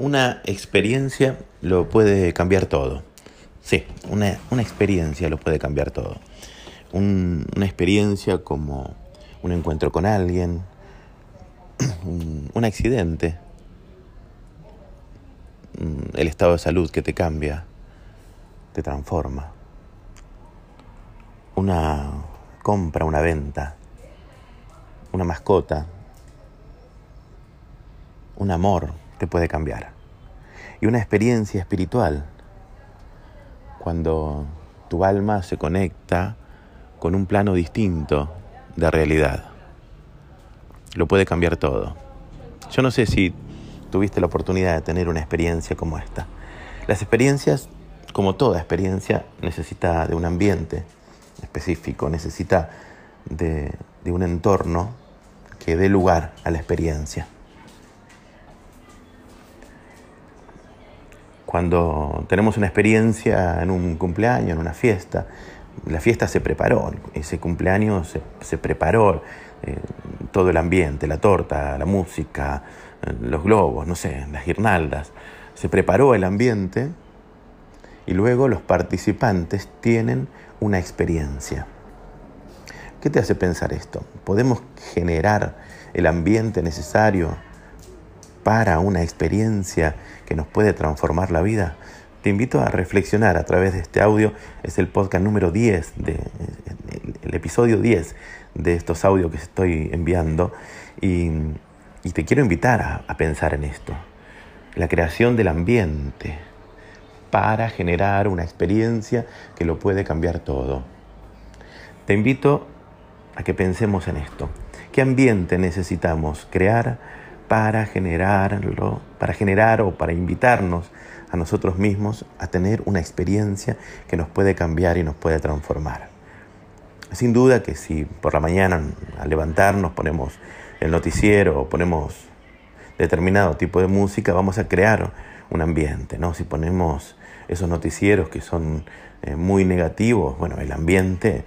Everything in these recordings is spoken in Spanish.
Una experiencia lo puede cambiar todo. Sí, una, experiencia lo puede cambiar todo. una experiencia como un encuentro con alguien, un, accidente, el estado de salud que te cambia, te transforma. Una compra, una venta, una mascota, un amor te puede cambiar. Y una experiencia espiritual, cuando tu alma se conecta con un plano distinto de realidad. Lo puede cambiar todo. Yo no sé si tuviste la oportunidad de tener una experiencia como esta. Las experiencias, como toda experiencia, necesita de un ambiente específico, necesita de, de un entorno que dé lugar a la experiencia. Cuando tenemos una experiencia en un cumpleaños, en una fiesta, la fiesta se preparó, ese cumpleaños se, preparó, eh, todo el ambiente, la torta, la música, eh, los globos, no sé, las guirnaldas, se preparó el ambiente y luego los participantes tienen una experiencia. ¿Qué te hace pensar esto? ¿Podemos generar el ambiente necesario para una experiencia que nos puede transformar la vida? Te invito a reflexionar a través de este audio. Es el podcast número 10, de, el episodio 10 de estos audios que estoy enviando. Y, te quiero invitar a pensar en esto. La creación del ambiente para generar una experiencia que lo puede cambiar todo. Te invito a que pensemos en esto. ¿Qué ambiente necesitamos crear para generarlo, para generar o para invitarnos a nosotros mismos a tener una experiencia que nos puede cambiar y nos puede transformar. Sin duda que si por la mañana al levantarnos ponemos el noticiero o ponemos determinado tipo de música, vamos a crear un ambiente, ¿no? Si ponemos esos noticieros que son eh, muy negativos, bueno, el ambiente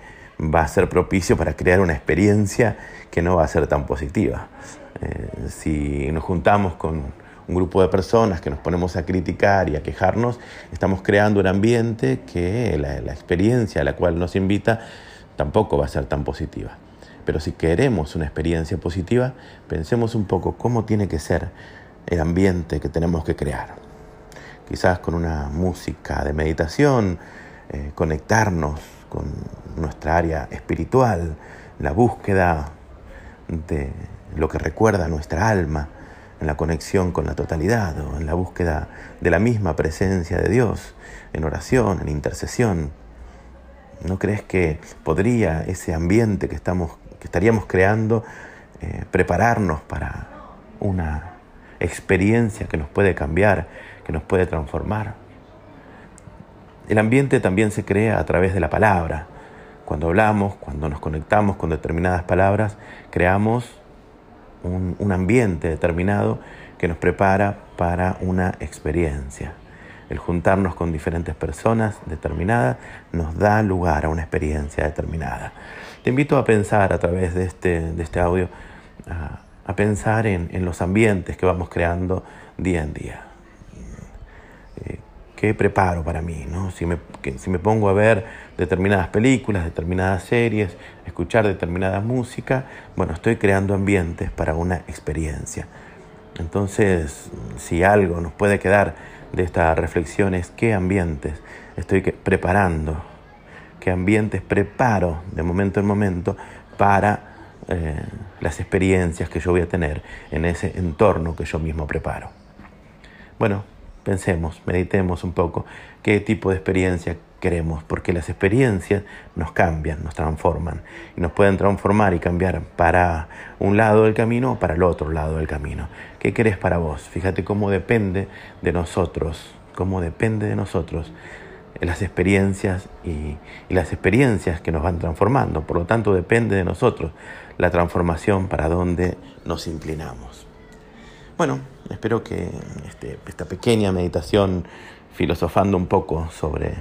va a ser propicio para crear una experiencia que no va a ser tan positiva. Eh, si nos juntamos con un grupo de personas que nos ponemos a criticar y a quejarnos, estamos creando un ambiente que la, experiencia a la cual nos invita tampoco va a ser tan positiva. Pero si queremos una experiencia positiva, pensemos un poco cómo tiene que ser el ambiente que tenemos que crear. Quizás con una música de meditación, eh, conectarnos con nuestra área espiritual, la búsqueda de lo que recuerda nuestra alma, en la conexión con la totalidad o en la búsqueda de la misma presencia de Dios, en oración, en intercesión. ¿No crees que podría ese ambiente que, estamos, que estaríamos creando eh, prepararnos para una experiencia que nos puede cambiar, que nos puede transformar? El ambiente también se crea a través de la palabra. Cuando hablamos, cuando nos conectamos con determinadas palabras, creamos un, ambiente determinado que nos prepara para una experiencia. El juntarnos con diferentes personas determinadas nos da lugar a una experiencia determinada. Te invito a pensar a través de este, este audio, a, pensar en, los ambientes que vamos creando día en día. ¿Qué preparo para mí? ¿no? Si, me, si me pongo a ver determinadas películas, determinadas series, escuchar determinada música, bueno, estoy creando ambientes para una experiencia. Entonces, si algo nos puede quedar de esta reflexión es qué ambientes estoy preparando, qué ambientes preparo de momento en momento para eh, las experiencias que yo voy a tener en ese entorno que yo mismo preparo. Bueno, pensemos, meditemos un poco qué tipo de experiencia queremos, porque las experiencias nos cambian, nos transforman y nos pueden transformar y cambiar para un lado del camino o para el otro lado del camino. ¿Qué querés para vos? Fíjate cómo depende de nosotros, cómo depende de nosotros las experiencias y, las experiencias que nos van transformando. Por lo tanto, depende de nosotros la transformación para donde nos inclinamos. Bueno, espero que este, esta pequeña meditación filosofando un poco sobre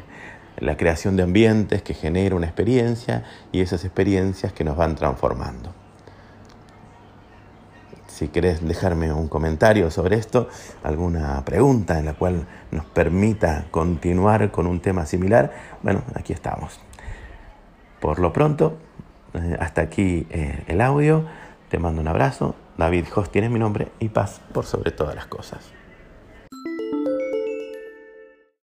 la creación de ambientes que genera una experiencia y esas experiencias que nos van transformando. Si querés dejarme un comentario sobre esto, alguna pregunta en la cual nos permita continuar con un tema similar, bueno, aquí estamos. Por lo pronto, eh, hasta aquí eh, el audio. Te mando un abrazo. David Host tiene mi nombre y paz por sobre todas las cosas.